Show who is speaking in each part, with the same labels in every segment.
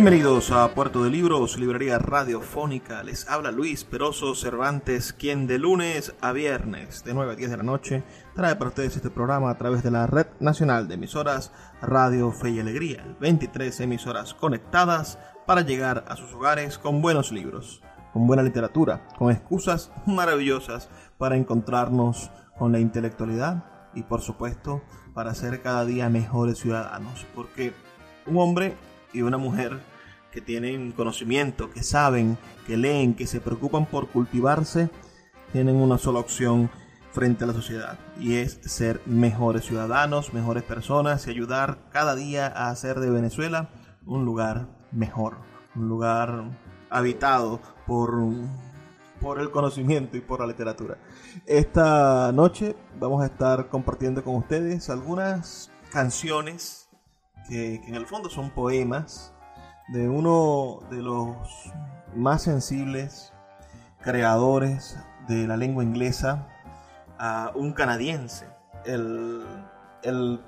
Speaker 1: Bienvenidos a Puerto de Libros, librería radiofónica. Les habla Luis Peroso Cervantes, quien de lunes a viernes, de 9 a 10 de la noche, trae para ustedes este programa a través de la Red Nacional de Emisoras Radio Fe y Alegría. 23 emisoras conectadas para llegar a sus hogares con buenos libros, con buena literatura, con excusas maravillosas para encontrarnos con la intelectualidad y, por supuesto, para ser cada día mejores ciudadanos. Porque un hombre y una mujer que tienen conocimiento, que saben, que leen, que se preocupan por cultivarse, tienen una sola opción frente a la sociedad y es ser mejores ciudadanos, mejores personas y ayudar cada día a hacer de Venezuela un lugar mejor, un lugar habitado por, por el conocimiento y por la literatura. Esta noche vamos a estar compartiendo con ustedes algunas canciones que, en el fondo son poemas de uno de los más sensibles creadores de la lengua inglesa, a un canadiense, el, el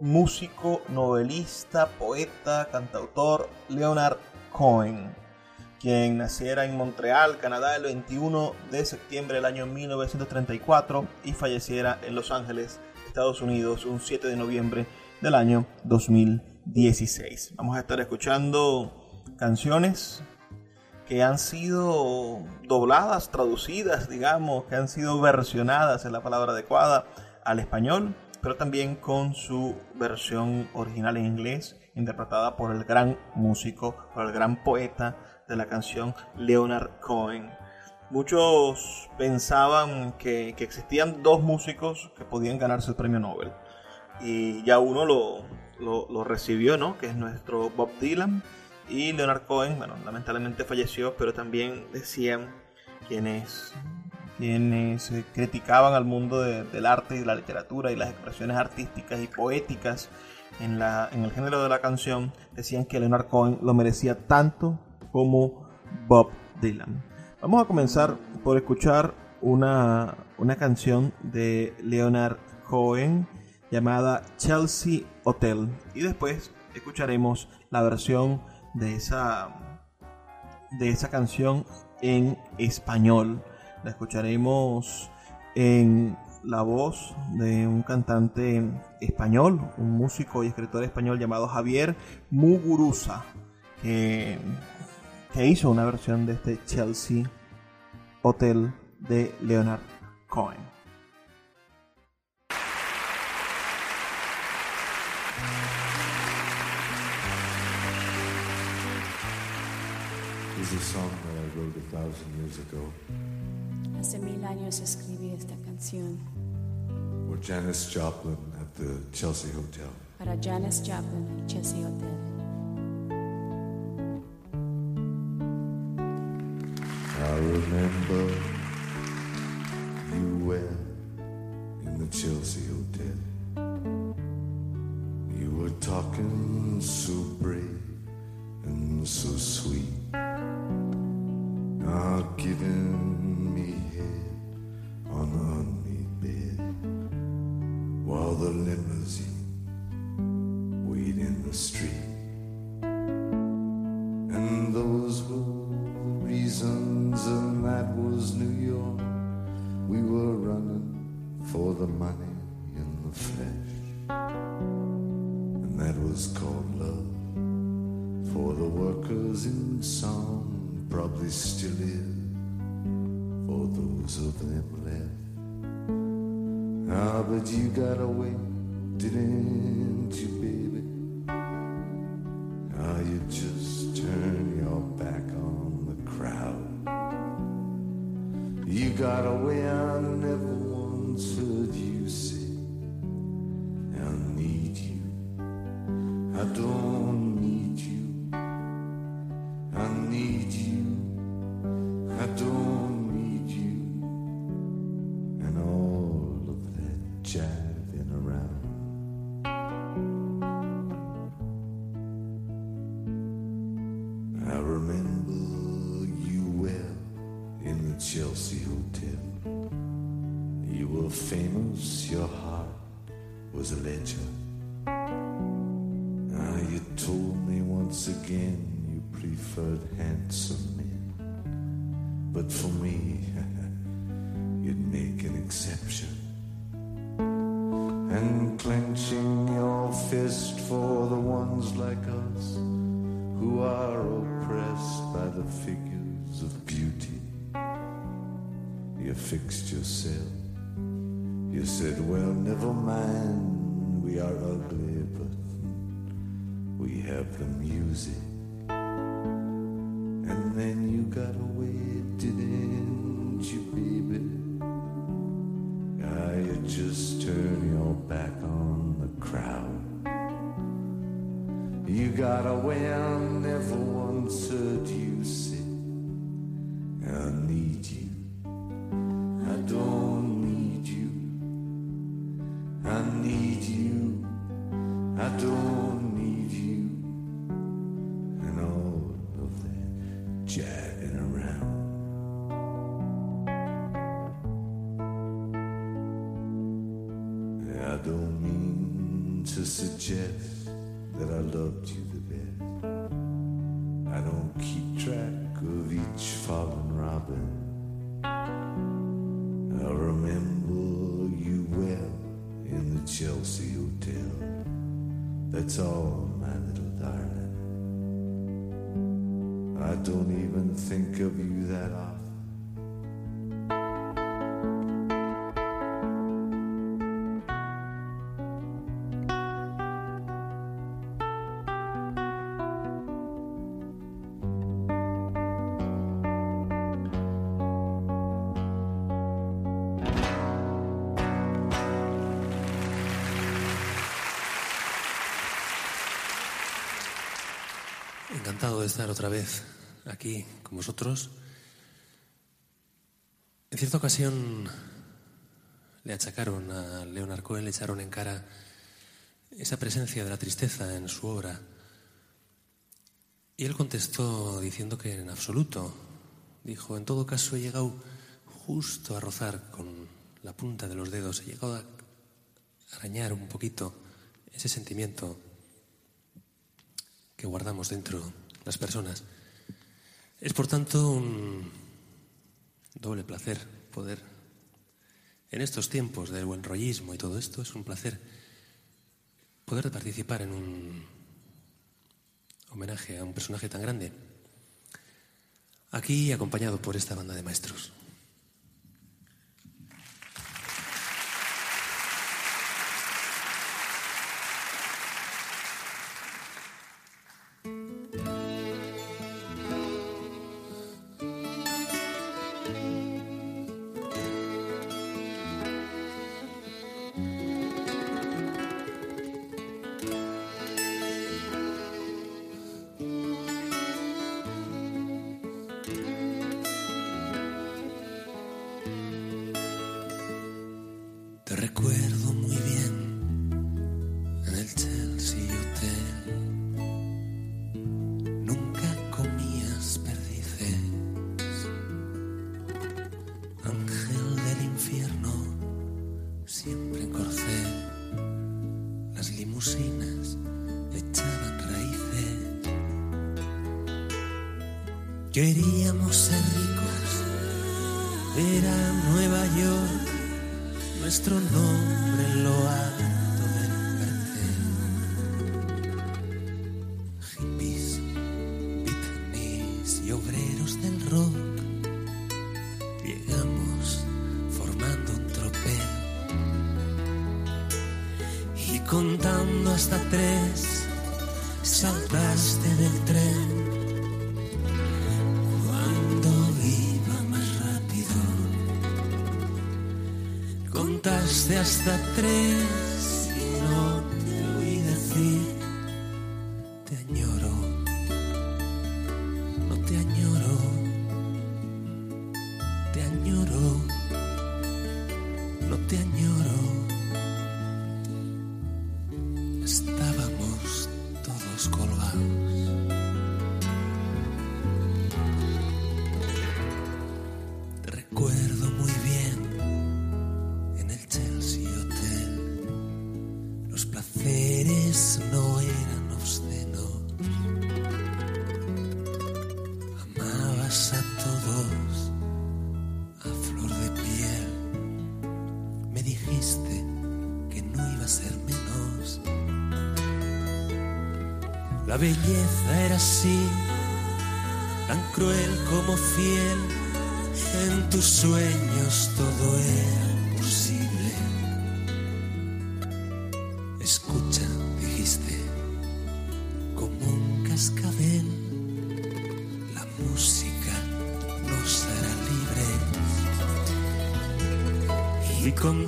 Speaker 1: músico, novelista, poeta, cantautor Leonard Cohen, quien naciera en Montreal, Canadá, el 21 de septiembre del año 1934 y falleciera en Los Ángeles, Estados Unidos, un 7 de noviembre del año 2016. Vamos a estar escuchando canciones que han sido dobladas, traducidas, digamos, que han sido versionadas en la palabra adecuada al español, pero también con su versión original en inglés, interpretada por el gran músico, por el gran poeta de la canción Leonard Cohen. Muchos pensaban que, que existían dos músicos que podían ganarse el premio Nobel y ya uno lo, lo, recibió, ¿no? Que es nuestro Bob Dylan. Y Leonard Cohen, bueno, lamentablemente falleció, pero también decían quienes, quienes eh, criticaban al mundo del arte y la literatura y las expresiones artísticas y poéticas en, la, en el género de la canción, decían que Leonard Cohen lo merecía tanto como Bob Dylan. Vamos a comenzar por escuchar una, una canción de Leonard Cohen llamada Chelsea Hotel. Y después escucharemos la versión de esa, de esa canción en español. La escucharemos en la voz de un cantante español, un músico y escritor español llamado Javier Muguruza, que, que hizo una versión de este Chelsea Hotel de Leonard Cohen.
Speaker 2: Is a song that I wrote a thousand years ago.
Speaker 3: Hace mil años escribí esta canción.
Speaker 2: For Janis Joplin at the Chelsea Hotel.
Speaker 3: Para Janis Joplin al Chelsea Hotel.
Speaker 2: I remember you well in the Chelsea Hotel. You were talking so brave and so sweet are giving me head on the unmade bed while the limousine wait in the street. And those were reasons, and that was New York. We were running for the money in the flesh, and that was was called love. For the workers in song, probably still is. For those of them left. Ah, but you got away, didn't you, baby? Just turn your back on the crowd. You got away, I never once you say, I need you.
Speaker 4: Encantado de estar otra vez aquí con vosotros. En cierta ocasión le achacaron a Leonard Cohen, le echaron en cara esa presencia de la tristeza en su obra. Y él contestó diciendo que en absoluto. Dijo, en todo caso he llegado justo a rozar con la punta de los dedos, he llegado a arañar un poquito ese sentimiento que guardamos dentro personas. Es por tanto un doble placer poder, en estos tiempos del buen rollismo y todo esto, es un placer poder participar en un homenaje a un personaje tan grande. Aquí acompañado por esta banda de maestros. Hasta tres saltaste del tren cuando iba más rápido. Contaste hasta tres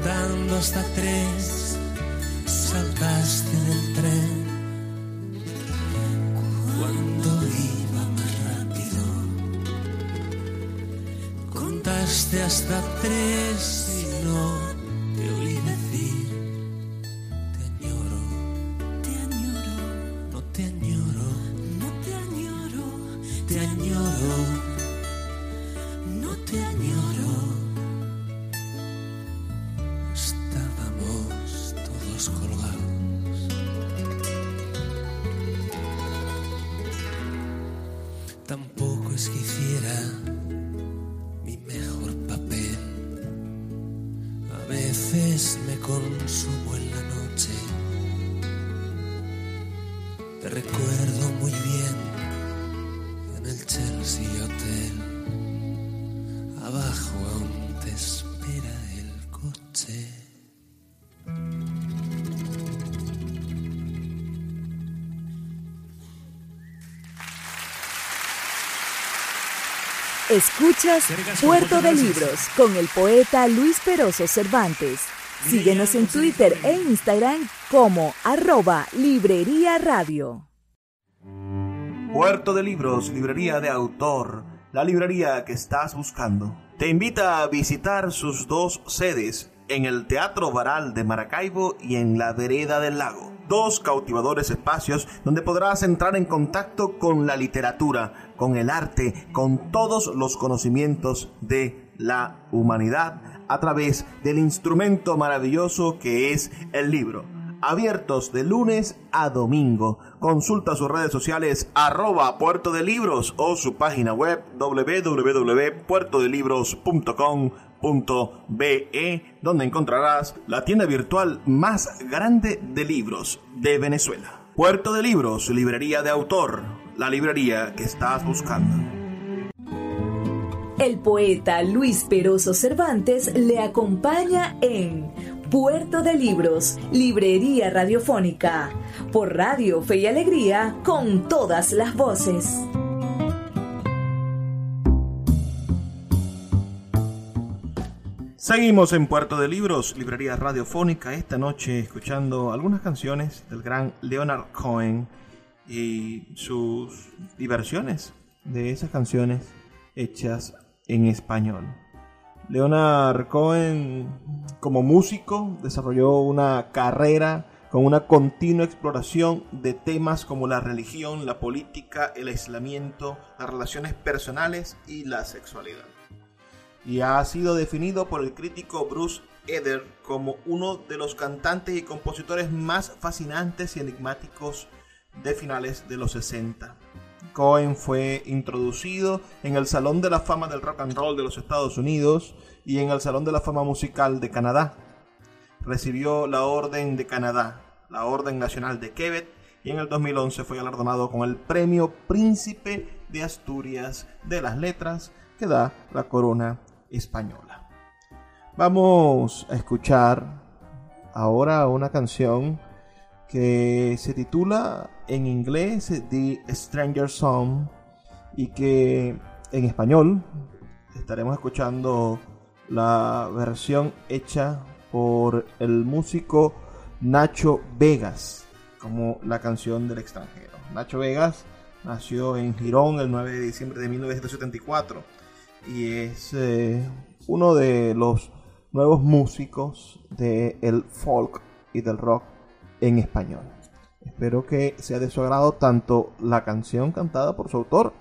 Speaker 4: contando hasta tres, saltaste del tren cuando iba más rápido. Contaste hasta tres y no
Speaker 5: Escuchas Puerto de Libros con el poeta Luis Peroso Cervantes. Síguenos en Twitter e Instagram como arroba Librería Radio.
Speaker 1: Puerto de Libros, librería de autor, la librería que estás buscando. Te invita a visitar sus dos sedes, en el Teatro Baral de Maracaibo y en la Vereda del Lago. Dos cautivadores espacios donde podrás entrar en contacto con la literatura, con el arte, con todos los conocimientos de la humanidad a través del instrumento maravilloso que es el libro abiertos de lunes a domingo. Consulta sus redes sociales arroba puerto de libros o su página web www.puertodelibros.com.be donde encontrarás la tienda virtual más grande de libros de Venezuela. Puerto de Libros, librería de autor, la librería que estás buscando.
Speaker 5: El poeta Luis Peroso Cervantes le acompaña en Puerto de Libros, Librería Radiofónica, por Radio Fe y Alegría, con todas las voces.
Speaker 1: Seguimos en Puerto de Libros, librería radiofónica, esta noche escuchando algunas canciones del gran Leonard Cohen y sus diversiones de esas canciones hechas en español. Leonard Cohen como músico desarrolló una carrera con una continua exploración de temas como la religión, la política, el aislamiento, las relaciones personales y la sexualidad. Y ha sido definido por el crítico Bruce Eder como uno de los cantantes y compositores más fascinantes y enigmáticos de finales de los 60. Cohen fue introducido en el Salón de la Fama del Rock and Roll de los Estados Unidos y en el Salón de la Fama Musical de Canadá. Recibió la Orden de Canadá, la Orden Nacional de Quebec y en el 2011 fue galardonado con el Premio Príncipe de Asturias de las Letras que da la corona española. Vamos a escuchar ahora una canción que se titula en inglés The Stranger Song y que en español estaremos escuchando la versión hecha por el músico Nacho Vegas como la canción del extranjero. Nacho Vegas nació en Girón el 9 de diciembre de 1974 y es eh, uno de los nuevos músicos del folk y del rock en español. Espero que sea de su agrado tanto la canción cantada por su autor,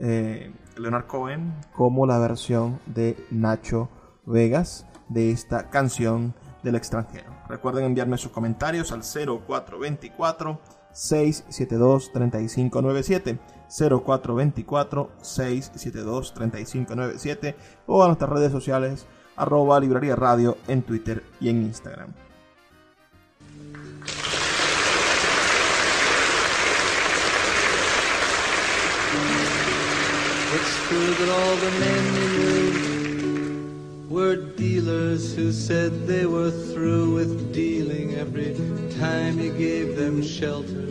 Speaker 1: eh, Leonard Cohen, como la versión de Nacho Vegas de esta canción del extranjero. Recuerden enviarme sus comentarios al 0424 672 3597 0424 672 3597 o a nuestras redes sociales arroba librería radio en Twitter y en Instagram.
Speaker 6: True that all the men you knew were dealers who said they were through with dealing every time you gave them shelter.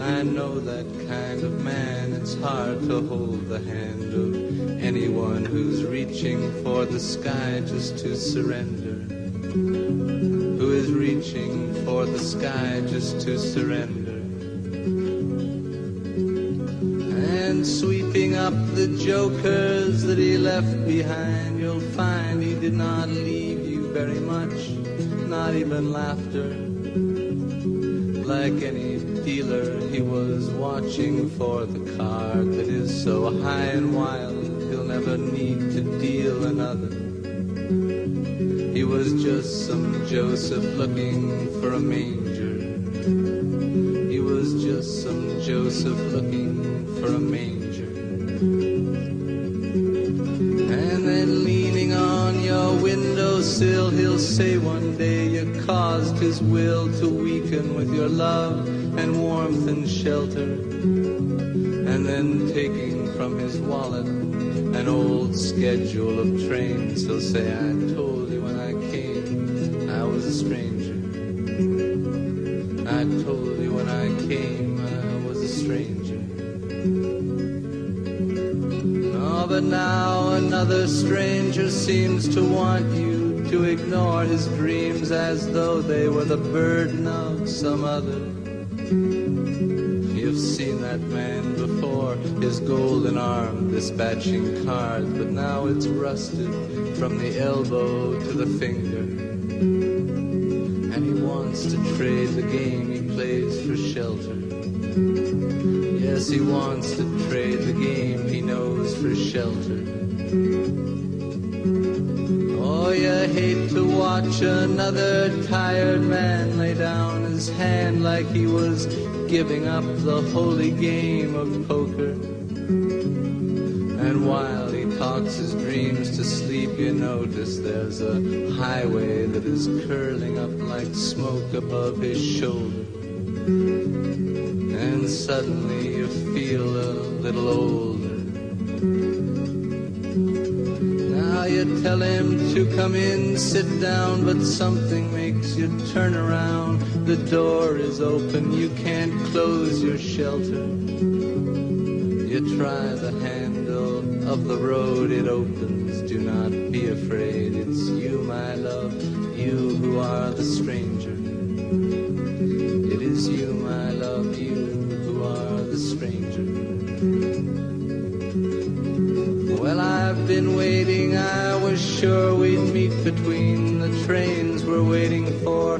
Speaker 6: I know that kind of man. It's hard to hold the hand of anyone who's reaching for the sky just to surrender. Who is reaching for the sky just to surrender. And sweeping up the jokers that he left behind, you'll find he did not leave you very much, not even laughter. Like any dealer, he was watching for the card that is so high and wild, he'll never need to deal another. He was just some Joseph looking for a manger. He was just some Joseph looking for a manger. Will to weaken with your love and warmth and shelter. And then taking from his wallet an old schedule of trains, he'll say, I told you when I came I was a stranger. I told you when I came I was a stranger. Oh, but now another stranger seems to want you to ignore his as though they were the burden of some other. You've seen that man before, his golden arm dispatching cards, but now it's rusted from the elbow to the finger. And he wants to trade the game he plays for shelter. Yes, he wants to trade the game he knows for shelter. Another tired man lay down his hand like he was giving up the holy game of poker. And while he talks his dreams to sleep, you notice there's a highway that is curling up like smoke above his shoulder. And suddenly you feel a little older. Tell him to come in, sit down, but something makes you turn around. The door is open, you can't close your shelter. You try the handle of the road, it opens. Do not be afraid, it's you, my love, you who are the stranger. It is you, my love, you who are the stranger. Well, I've been waiting, was sure we'd meet between the trains we're waiting for.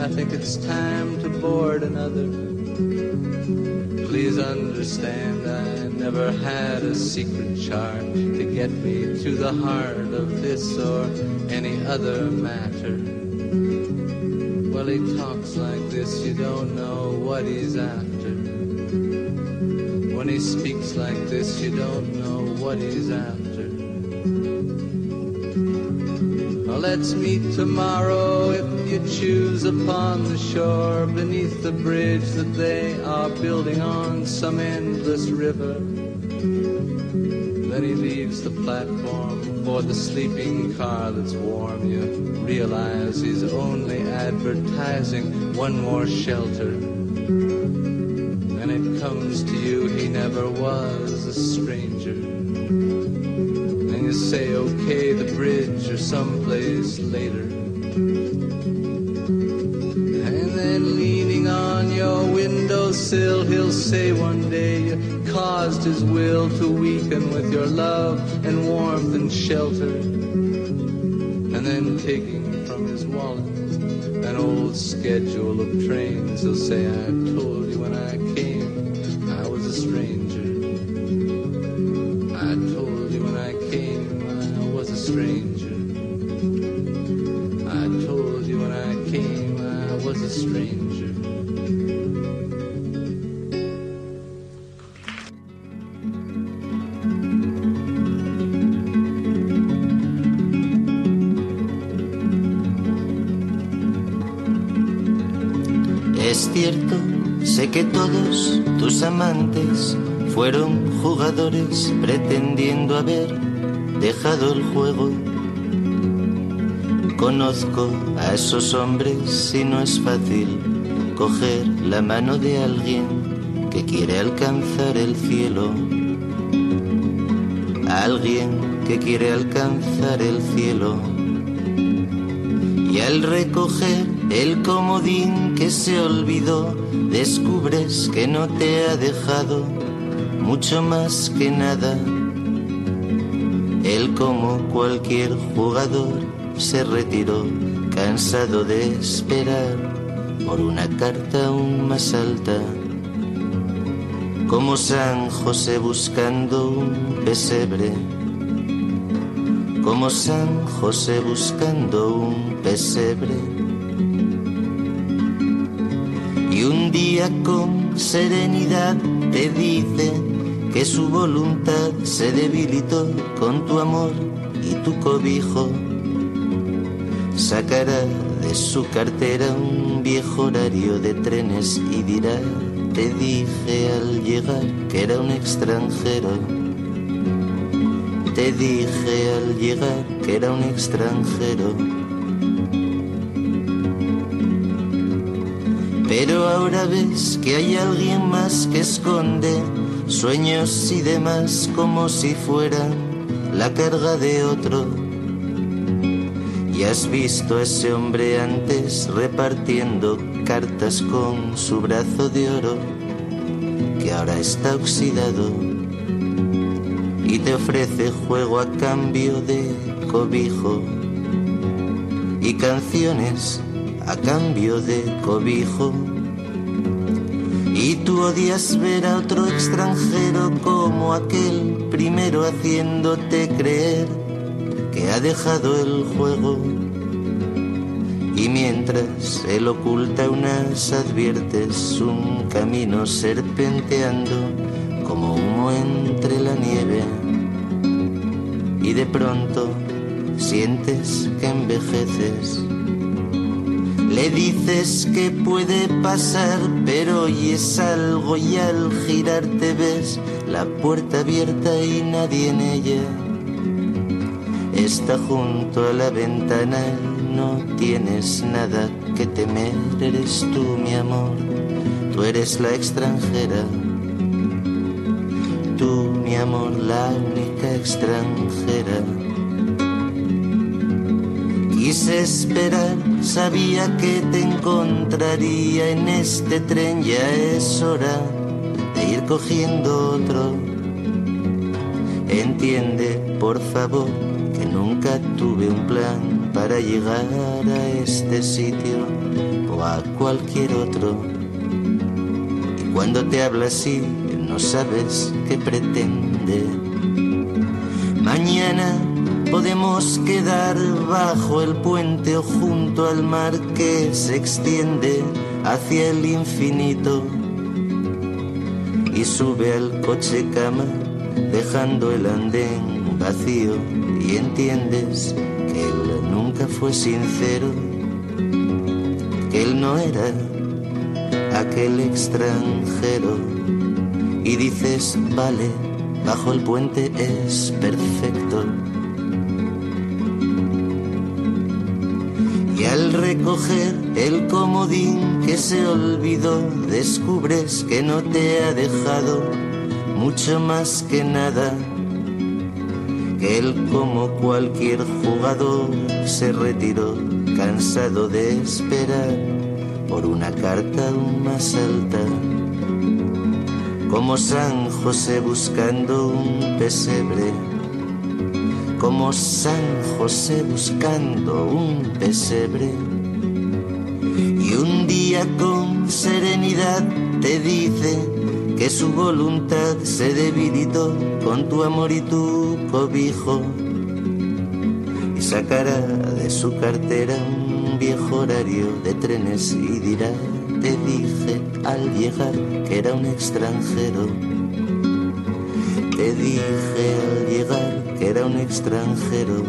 Speaker 6: I think it's time to board another. Please understand, I never had a secret charm to get me to the heart of this or any other matter. Well, he talks like this, you don't know what he's after. When he speaks like this, you don't know what he's after. Let's meet tomorrow if you choose upon the shore beneath the bridge that they are building on some endless river. Then he leaves the platform for the sleeping car that's warm. You realize he's only advertising one more shelter. And it comes to you he never was a stranger. You say, okay, the bridge or someplace later. And then leaning on your windowsill, he'll say one day you caused his will to weaken with your love and warmth and shelter. And then taking from his wallet an old schedule of trains, he'll say, I told you when I came I was a stranger.
Speaker 7: Sé que todos tus amantes fueron jugadores pretendiendo haber dejado el juego. Conozco a esos hombres y no es fácil coger la mano de alguien que quiere alcanzar el cielo. Alguien que quiere alcanzar el cielo. Al recoger el comodín que se olvidó, descubres que no te ha dejado mucho más que nada. Él como cualquier jugador se retiró, cansado de esperar por una carta aún más alta. Como San José buscando un pesebre como San José buscando un pesebre. Y un día con serenidad te dice que su voluntad se debilitó con tu amor y tu cobijo. Sacará de su cartera un viejo horario de trenes y dirá, te dije al llegar que era un extranjero. Te dije al llegar que era un extranjero. Pero ahora ves que hay alguien más que esconde sueños y demás como si fueran la carga de otro. Y has visto a ese hombre antes repartiendo cartas con su brazo de oro, que ahora está oxidado y te ofrece juego a cambio de cobijo y canciones a cambio de cobijo. Y tú odias ver a otro extranjero como aquel primero haciéndote creer que ha dejado el juego. Y mientras él oculta unas adviertes un camino serpenteando como humo nieve y de pronto sientes que envejeces. Le dices que puede pasar, pero oyes algo y al girarte ves la puerta abierta y nadie en ella. Está junto a la ventana y no tienes nada que temer, eres tú mi amor, tú eres la extranjera amor, la única extranjera. Quise esperar, sabía que te encontraría en este tren, ya es hora de ir cogiendo otro. Entiende, por favor, que nunca tuve un plan para llegar a este sitio o a cualquier otro. Y cuando te habla así, no sabes qué pretende. Mañana podemos quedar bajo el puente o junto al mar que se extiende hacia el infinito. Y sube al coche cama dejando el andén vacío. Y entiendes que él nunca fue sincero, que él no era aquel extranjero. Y dices, vale, bajo el puente es perfecto. Y al recoger el comodín que se olvidó, descubres que no te ha dejado mucho más que nada. Que él como cualquier jugador se retiró cansado de esperar por una carta aún más alta. Como San José buscando un pesebre como San José buscando un pesebre. Y un día con serenidad te dice que su voluntad se debilitó con tu amor y tu cobijo. Y sacará de su cartera un viejo horario de trenes y dirá, te dije al llegar que era un extranjero. Te dije al llegar era un extranjero.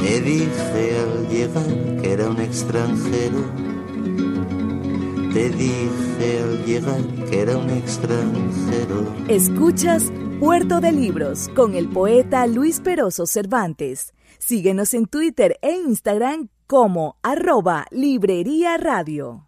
Speaker 7: Te dije al llegar que era un extranjero. Te dije al llegar que era un extranjero.
Speaker 5: Escuchas Puerto de Libros con el poeta Luis Peroso Cervantes. Síguenos en Twitter e Instagram como arroba Librería Radio.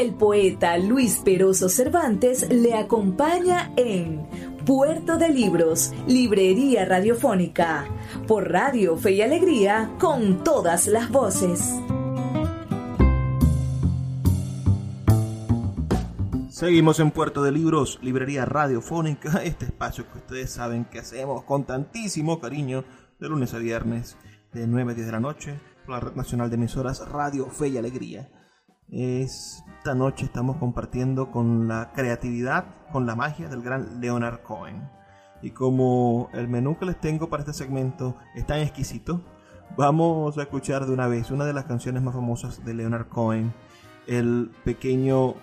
Speaker 5: El poeta Luis Peroso Cervantes le acompaña en Puerto de Libros, Librería Radiofónica, por Radio Fe y Alegría, con todas las voces.
Speaker 1: Seguimos en Puerto de Libros, Librería Radiofónica, este espacio que ustedes saben que hacemos con tantísimo cariño de lunes a viernes, de 9 a 10 de la noche, por la Red Nacional de Emisoras Radio Fe y Alegría. Esta noche estamos compartiendo con la creatividad, con la magia del gran Leonard Cohen. Y como el menú que les tengo para este segmento es tan exquisito, vamos a escuchar de una vez una de las canciones más famosas de Leonard Cohen, el pequeño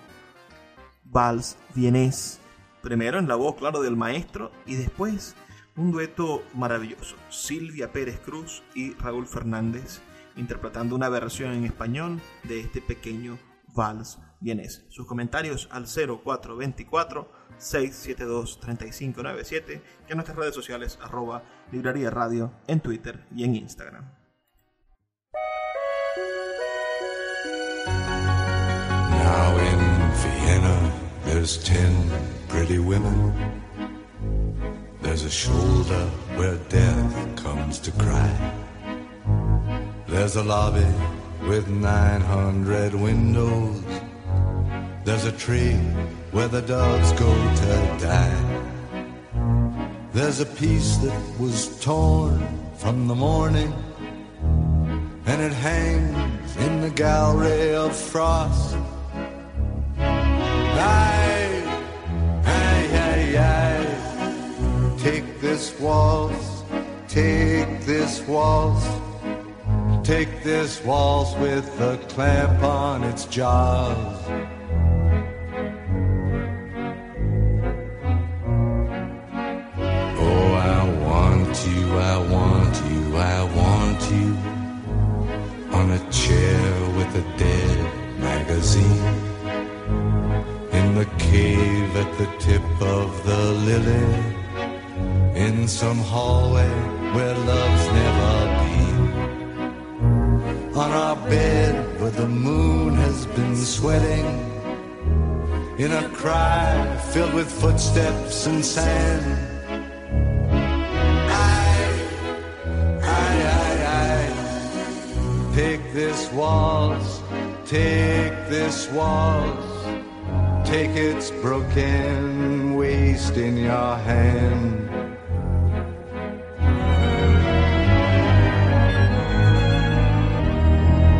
Speaker 1: vals vienés, primero en la voz, claro, del maestro y después un dueto maravilloso, Silvia Pérez Cruz y Raúl Fernández interpretando una versión en español de este pequeño vals vienés. Sus comentarios al 0424 672 3597 y en nuestras redes sociales arroba librería radio en Twitter y en Instagram.
Speaker 2: Now in Vienna, there's ten pretty women. There's a shoulder where death comes to cry. There's a lobby with 900 windows. There's a tree where the dogs go to die. There's a piece that was torn from the morning, and it hangs in the gallery of frost. Aye, aye, aye, aye. Take this waltz, take this waltz. Take this waltz with a clamp on its jaws. Oh, I want you, I want you, I want you on a chair with a dead magazine in the cave at the tip of the lily in some hallway where love's never been on our bed where the moon has been sweating in a cry filled with footsteps and sand. I, I, I, I, take this waltz, take this waltz, take its broken waste in your hand.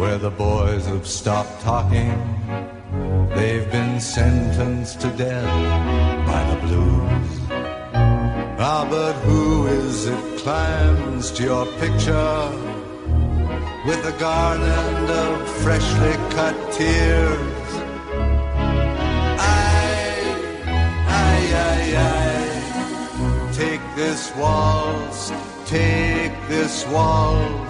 Speaker 2: where the boys have stopped talking. They've been sentenced to death by the blues. Ah, but who is it climbs to your picture with a garland of freshly cut tears? I, I, I, I, take this waltz, take this waltz.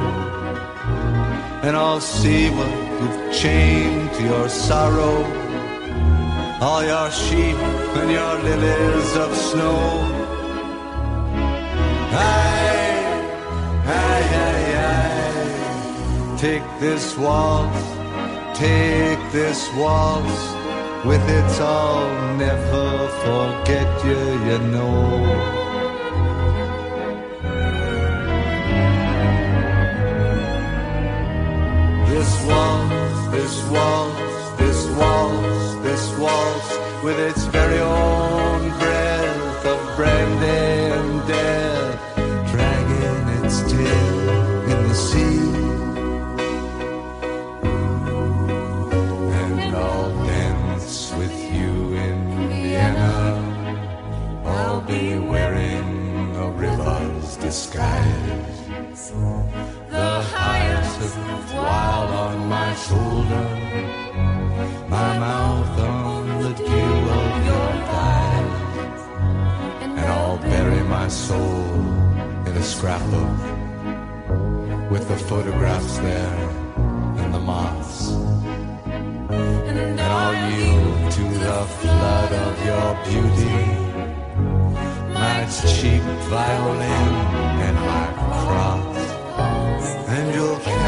Speaker 2: and I'll see what you've chained to your sorrow. All your sheep and your lilies of snow. Aye, aye, aye, aye. Take this waltz, take this waltz. With its I'll never forget you, you know. Waltz, this waltz, this waltz, with its very own breath of brandy and death, dragging its tail in the sea. And I'll dance with you in Vienna. I'll be wearing a river's disguise. The wild on my shoulder, my mouth on the dew of your thighs, and I'll bury my soul in a scrapbook with the photographs there and the moths. And I'll yield to the flood of your beauty, my cheap violin and my cross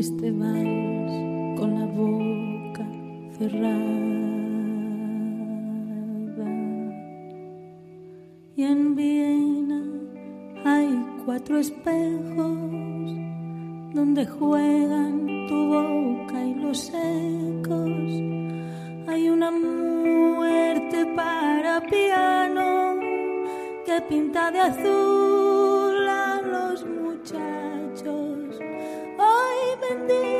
Speaker 8: este vals con la boca cerrada. Y en Viena hay cuatro espejos donde juegan tu boca y los ecos. Hay una muerte para piano que pinta de azul a los muchachos. day.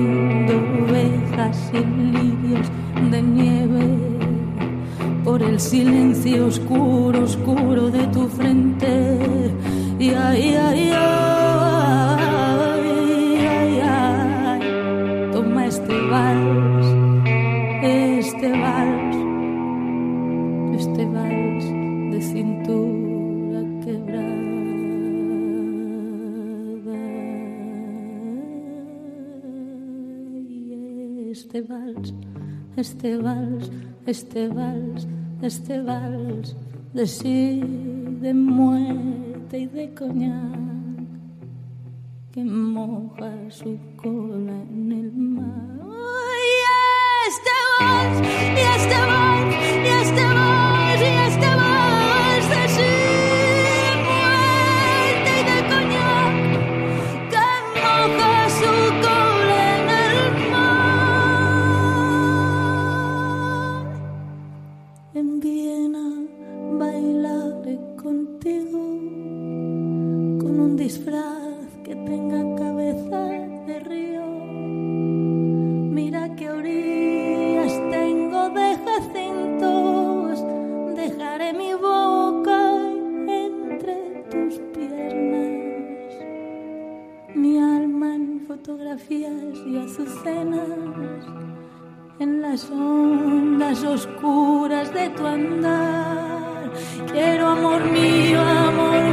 Speaker 8: ovejas y lirios de nieve por el silencio oscuro, oscuro de tu frente. Y ay, ay, ay. este vals, este vals, este vals, este vals de sí, de muerte y de coñac que moja su cola en el mar. Y este vals, y este vals, y este vals, y este vals. en las ondas oscuras de tu andar. Quiero amor mío, amor mío.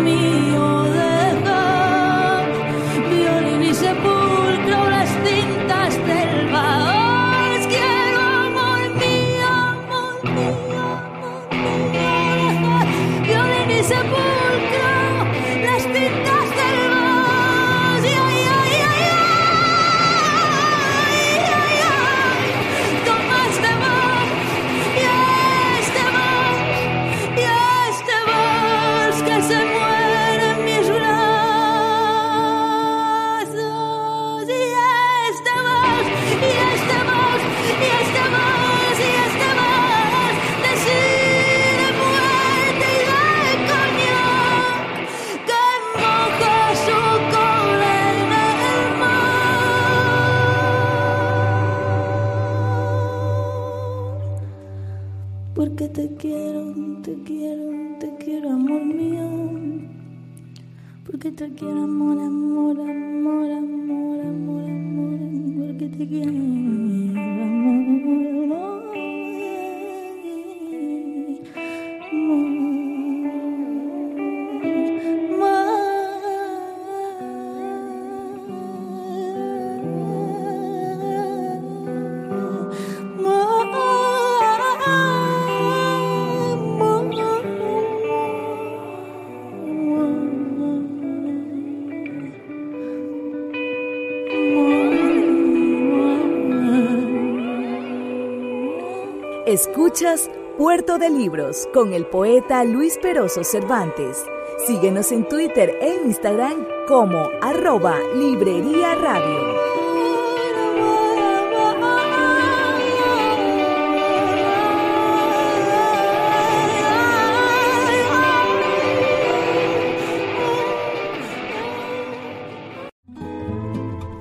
Speaker 5: Escuchas Puerto de Libros con el poeta Luis Peroso Cervantes. Síguenos en Twitter e Instagram como arroba Librería Radio.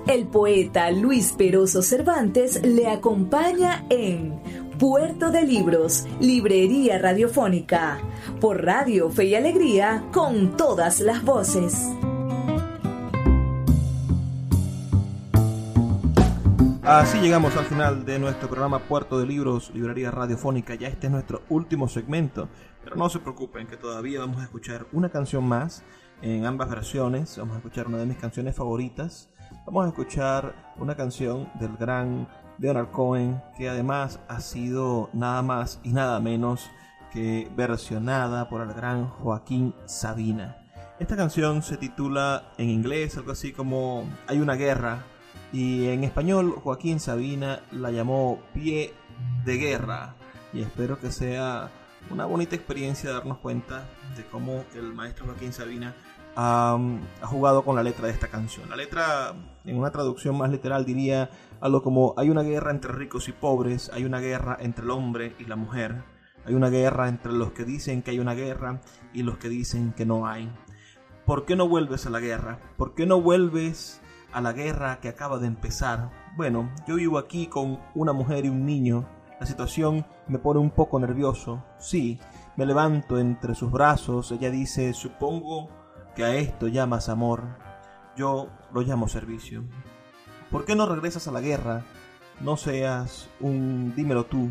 Speaker 5: El poeta Luis Peroso Cervantes le acompaña en Puerto de Libros, Librería Radiofónica, por Radio Fe y Alegría, con todas las voces.
Speaker 1: Así llegamos al final de nuestro programa Puerto de Libros, Librería Radiofónica. Ya este es nuestro último segmento, pero no se preocupen que todavía vamos a escuchar una canción más en ambas versiones. Vamos a escuchar una de mis canciones favoritas. Vamos a escuchar una canción del gran Leonard Cohen, que además ha sido nada más y nada menos que versionada por el gran Joaquín Sabina. Esta canción se titula en inglés algo así como Hay una guerra y en español Joaquín Sabina la llamó Pie de Guerra y espero que sea una bonita experiencia darnos cuenta de cómo el maestro Joaquín Sabina ha jugado con la letra de esta canción. La letra en una traducción más literal diría algo como hay una guerra entre ricos y pobres, hay una guerra entre el hombre y la mujer, hay una guerra entre los que dicen que hay una guerra y los que dicen que no hay. ¿Por qué no vuelves a la guerra? ¿Por qué no vuelves a la guerra que acaba de empezar? Bueno, yo vivo aquí con una mujer y un niño. La situación me pone un poco nervioso. Sí, me levanto entre sus brazos. Ella dice, supongo que a esto llamas amor. Yo lo llamo servicio. ¿Por qué no regresas a la guerra? No seas un dímelo tú.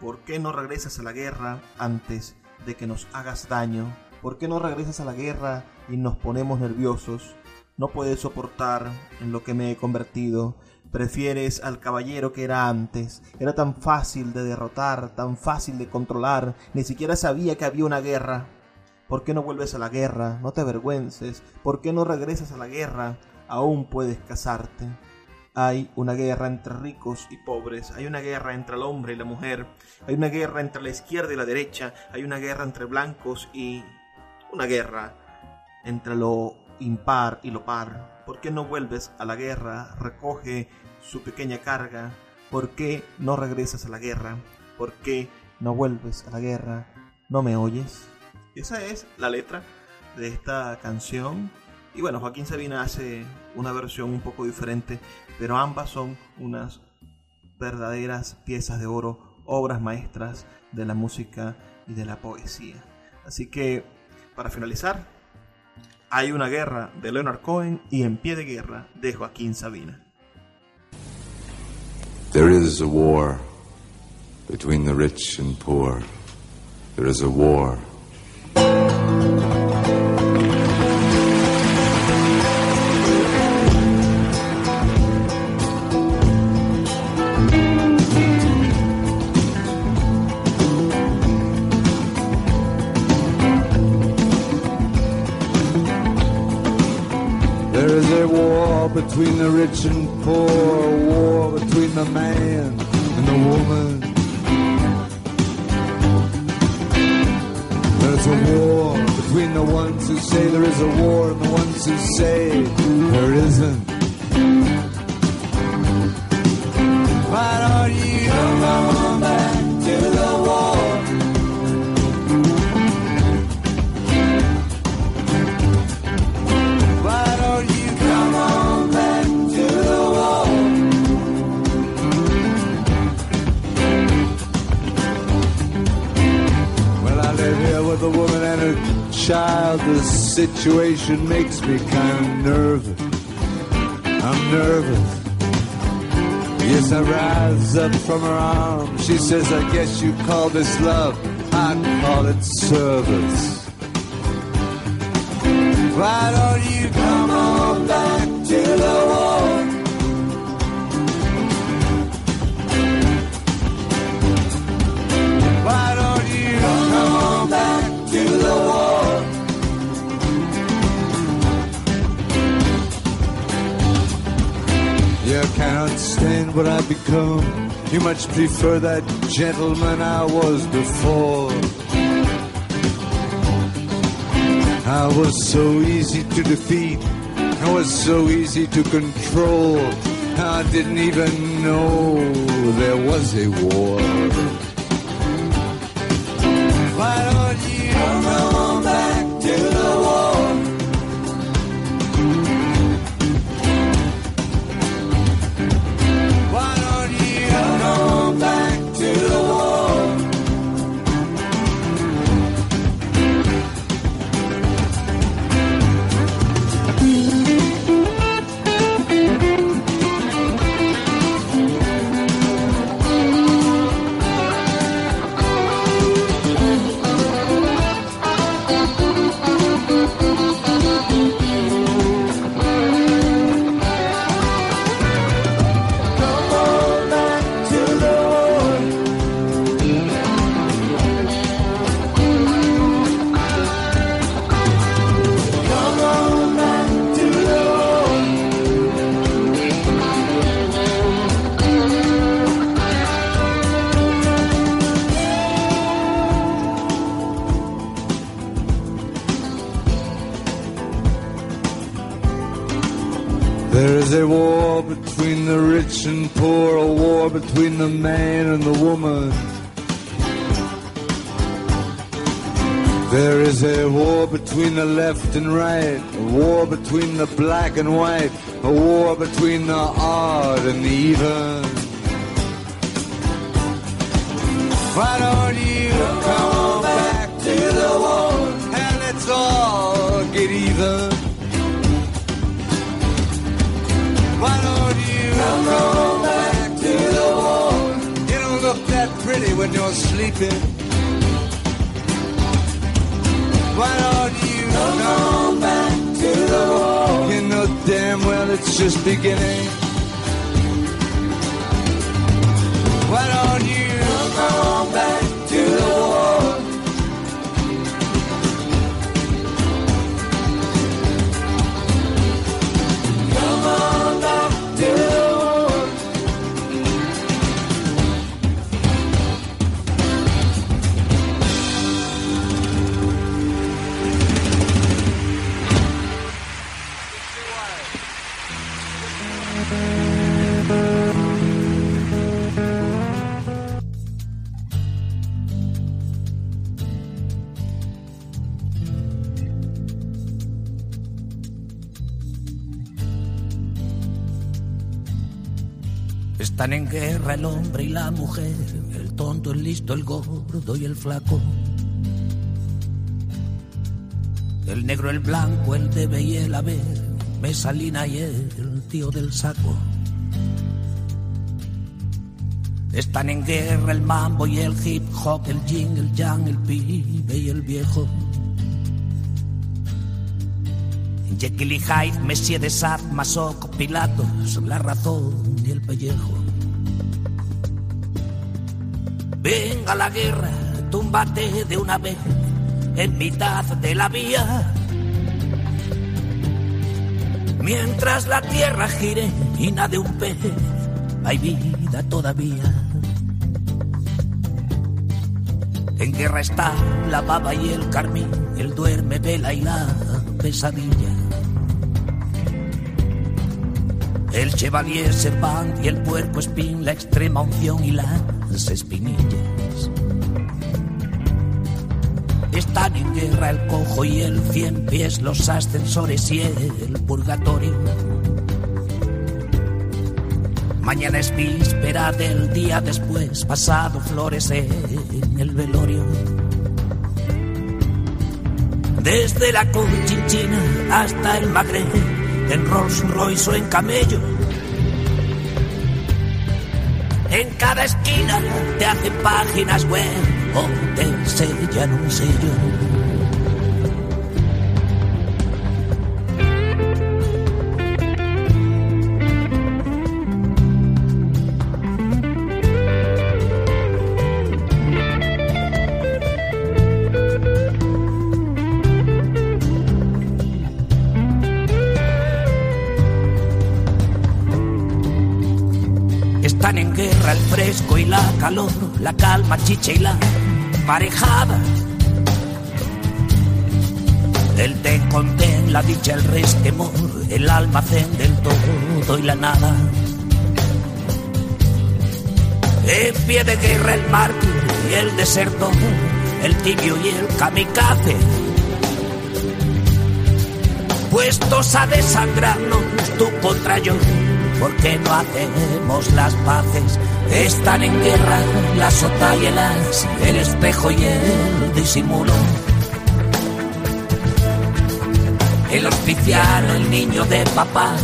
Speaker 1: ¿Por qué no regresas a la guerra antes de que nos hagas daño? ¿Por qué no regresas a la guerra y nos ponemos nerviosos? No puedes soportar en lo que me he convertido. Prefieres al caballero que era antes. Era tan fácil de derrotar, tan fácil de controlar. Ni siquiera sabía que había una guerra. ¿Por qué no vuelves a la guerra? No te avergüences. ¿Por qué no regresas a la guerra? Aún puedes casarte. Hay una guerra entre ricos y pobres, hay una guerra entre el hombre y la mujer, hay una guerra entre la izquierda y la derecha, hay una guerra entre blancos y una guerra entre lo impar y lo par. ¿Por qué no vuelves a la guerra? Recoge su pequeña carga. ¿Por qué no regresas a la guerra? ¿Por qué no vuelves a la guerra? ¿No me oyes? Esa es la letra de esta canción. Y bueno, Joaquín Sabina hace una versión un poco diferente, pero ambas son unas verdaderas piezas de oro, obras maestras de la música y de la poesía. Así que, para finalizar, hay una guerra de Leonard Cohen y En pie de guerra de Joaquín Sabina.
Speaker 2: There is a war between the rich and poor. There is a war. Situation makes me kind of nervous. I'm nervous. Yes, I rise up from her arms. She says, I guess you call this love. I call it service. Why don't you come on back to the You cannot not stand what I've become. You much prefer that gentleman I was before. I was so easy to defeat. I was so easy to control. I didn't even know there was a war. Why don't you come between the black and white, a war between the odd and the even. Why don't you come on back to the war and let's all get even? Why don't you come on back to the war? You don't look that pretty when you're sleeping. Why don't you come damn well it's just beginning. Why don't
Speaker 9: Están en guerra el hombre y la mujer, el tonto, el listo, el gordo y el flaco. El negro, el blanco, el debe y el haber, Mesalina y el tío del saco. Están en guerra el mambo y el hip hop, el yin, el yang, el pibe y el viejo. Jekyll y Hyde, Messie de Sat, Masoc, Pilatos, la razón y el pellejo. Venga la guerra, túmbate de una vez en mitad de la vía. Mientras la tierra gire y nade un pez, hay vida todavía. En guerra está la baba y el carmín, el duerme, vela y la pesadilla. El chevalier serpent y el puerco espín, la extrema unción y las espinillas. Están en guerra el cojo y el cien pies, los ascensores y el purgatorio. Mañana es víspera del día después, pasado flores en el velorio. Desde la Conchinchina hasta el Magreb, en Rolls Royce o en camello. En cada esquina te hacen páginas web o te enseñan un sello. Calor, la calma, chicha y la parejada. El te contén, la dicha, el resquemor, el almacén del todo y la nada. En pie de guerra el mártir y el deserto, el tibio y el kamikaze. Puestos a desangrarnos tú contra yo, porque no hacemos las paces. Están en guerra las sota y el as, el espejo y el disimulo. El hospiciano, el niño de papá,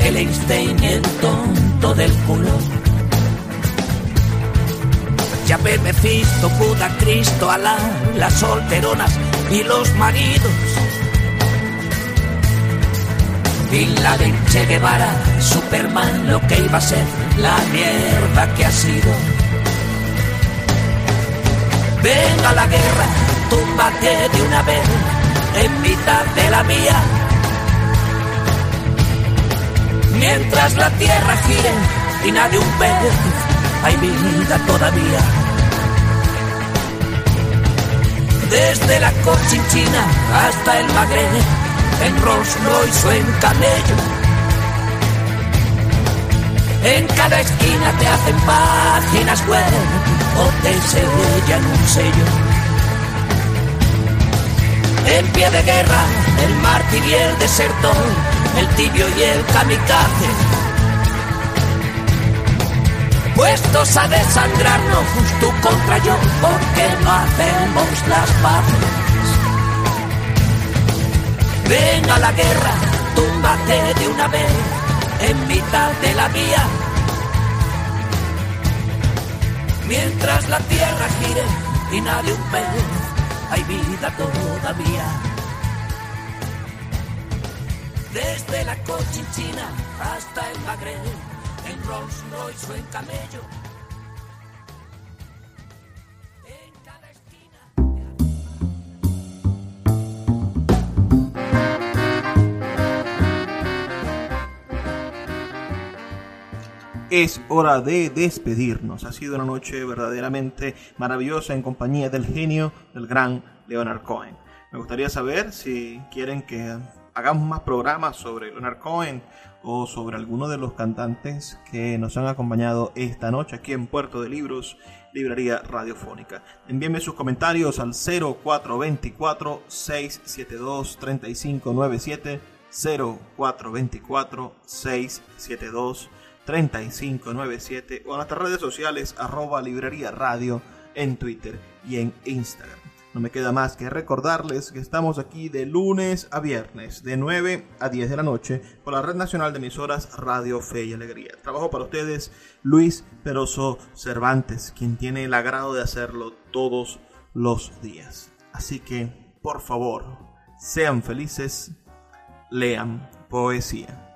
Speaker 9: el Einstein el tonto del culo. Ya ve Mephisto, Buda, Cristo, Alá, las solteronas y los maridos. Bin Laden, Che Guevara, Superman, lo que iba a ser la mierda que ha sido. Venga la guerra, túmbate de una vez en mitad de la vía. Mientras la tierra gire y nadie un ve, hay vida todavía. Desde la Cochinchina hasta el Magreb, en Rolls Royce o en camello. En cada esquina te hacen páginas web o te sellan un sello. En pie de guerra, el mártir y el desertor, el tibio y el kamikaze. Puestos a desangrarnos La guerra, túmbate de una vez en mitad de la vía. Mientras la tierra gire y nadie un pez hay vida todavía. Desde la Cochinchina hasta el Magreb, en Rolls Royce o en camello.
Speaker 1: Es hora de despedirnos. Ha sido una noche verdaderamente maravillosa en compañía del genio del gran Leonard Cohen. Me gustaría saber si quieren que hagamos más programas sobre Leonard Cohen o sobre alguno de los cantantes que nos han acompañado esta noche aquí en Puerto de Libros, Librería Radiofónica. Envíenme sus comentarios al 0424 672 3597 0424 672 3597 o a nuestras redes sociales arroba librería radio en Twitter y en Instagram. No me queda más que recordarles que estamos aquí de lunes a viernes, de 9 a 10 de la noche, por la Red Nacional de Emisoras Radio Fe y Alegría. Trabajo para ustedes Luis Peroso Cervantes, quien tiene el agrado de hacerlo todos los días. Así que, por favor, sean felices, lean poesía.